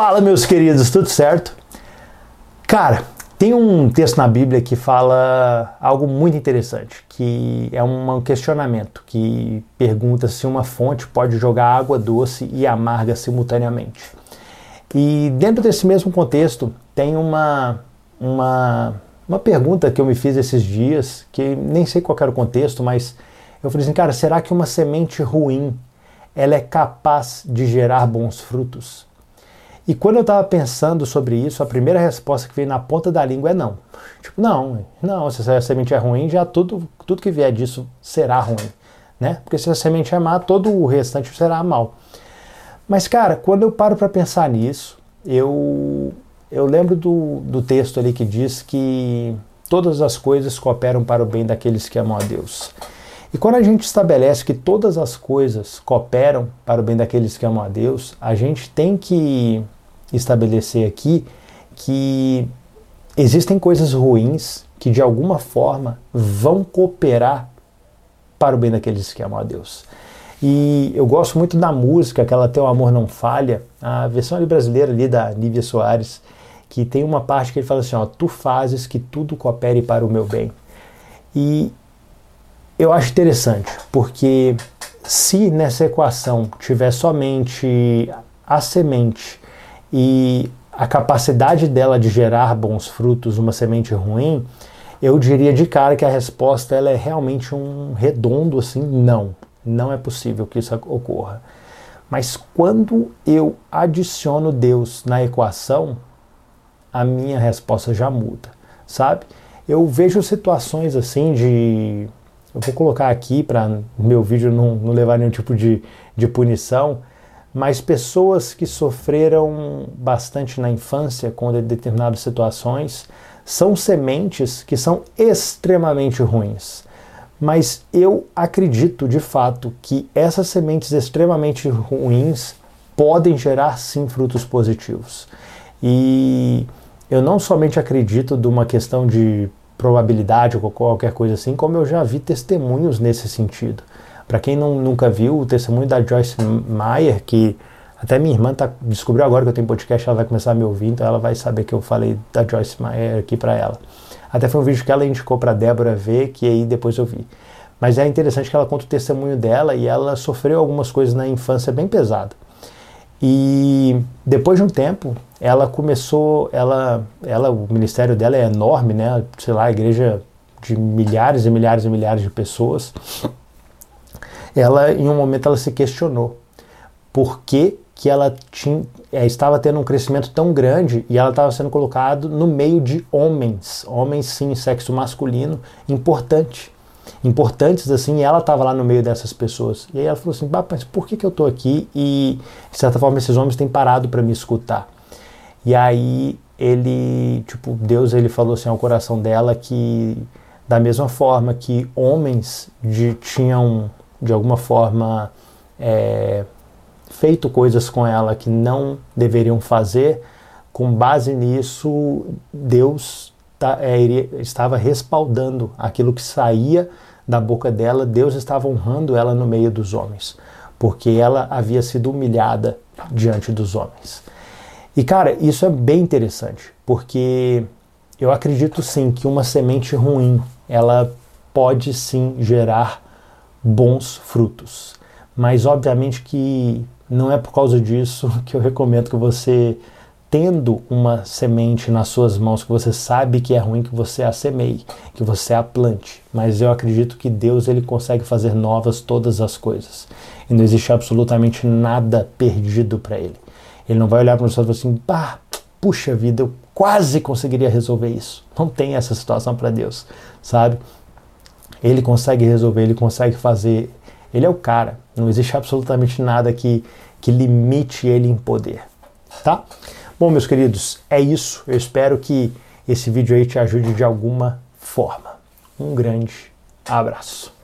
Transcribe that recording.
Fala, meus queridos, tudo certo? Cara, tem um texto na Bíblia que fala algo muito interessante, que é um questionamento que pergunta se uma fonte pode jogar água doce e amarga simultaneamente. E dentro desse mesmo contexto, tem uma, uma, uma pergunta que eu me fiz esses dias, que nem sei qual era o contexto, mas eu falei assim, cara, será que uma semente ruim ela é capaz de gerar bons frutos? E quando eu estava pensando sobre isso, a primeira resposta que veio na ponta da língua é não. Tipo, não, não, se a semente é ruim, já tudo, tudo que vier disso será ruim, né? Porque se a semente é má, todo o restante será mal. Mas, cara, quando eu paro para pensar nisso, eu, eu lembro do, do texto ali que diz que todas as coisas cooperam para o bem daqueles que amam a Deus. E quando a gente estabelece que todas as coisas cooperam para o bem daqueles que amam a Deus, a gente tem que estabelecer aqui que existem coisas ruins que de alguma forma vão cooperar para o bem daqueles que amam a Deus. E eu gosto muito da música, aquela Teu Amor Não Falha, a versão ali brasileira ali da Nívia Soares, que tem uma parte que ele fala assim, ó, tu fazes que tudo coopere para o meu bem. E eu acho interessante, porque se nessa equação tiver somente a semente e a capacidade dela de gerar bons frutos uma semente ruim, eu diria de cara que a resposta ela é realmente um redondo assim, não, não é possível que isso ocorra. Mas quando eu adiciono Deus na equação, a minha resposta já muda, sabe? Eu vejo situações assim de. Eu vou colocar aqui para meu vídeo não, não levar nenhum tipo de, de punição, mas pessoas que sofreram bastante na infância com determinadas situações são sementes que são extremamente ruins. Mas eu acredito de fato que essas sementes extremamente ruins podem gerar sim frutos positivos. E eu não somente acredito de uma questão de probabilidade ou qualquer coisa assim, como eu já vi testemunhos nesse sentido. Para quem não, nunca viu, o testemunho da Joyce Meyer, que até minha irmã tá, descobriu agora que eu tenho podcast, ela vai começar a me ouvir, então ela vai saber que eu falei da Joyce Meyer aqui para ela. Até foi um vídeo que ela indicou para Débora ver, que aí depois eu vi. Mas é interessante que ela conta o testemunho dela e ela sofreu algumas coisas na infância bem pesada. E depois de um tempo, ela começou, ela, ela, o ministério dela é enorme, né? Sei lá, igreja de milhares e milhares e milhares de pessoas ela em um momento ela se questionou por que, que ela tinha, é, estava tendo um crescimento tão grande e ela estava sendo colocada no meio de homens, homens sim, sexo masculino, importante, importantes assim, e ela estava lá no meio dessas pessoas. E aí ela falou assim, mas por que, que eu estou aqui e de certa forma esses homens têm parado para me escutar? E aí ele, tipo, Deus ele falou assim ao coração dela que da mesma forma que homens de, tinham de alguma forma é, feito coisas com ela que não deveriam fazer, com base nisso, Deus tá, é, estava respaldando aquilo que saía da boca dela, Deus estava honrando ela no meio dos homens, porque ela havia sido humilhada diante dos homens. E cara, isso é bem interessante, porque eu acredito sim que uma semente ruim, ela pode sim gerar bons frutos. Mas obviamente que não é por causa disso que eu recomendo que você, tendo uma semente nas suas mãos que você sabe que é ruim, que você a semeie, que você a plante. Mas eu acredito que Deus ele consegue fazer novas todas as coisas. E não existe absolutamente nada perdido para ele. Ele não vai olhar para você e falar assim, pá, puxa vida, eu quase conseguiria resolver isso. Não tem essa situação para Deus, sabe? Ele consegue resolver, ele consegue fazer. Ele é o cara. Não existe absolutamente nada que, que limite ele em poder. Tá? Bom, meus queridos, é isso. Eu espero que esse vídeo aí te ajude de alguma forma. Um grande abraço.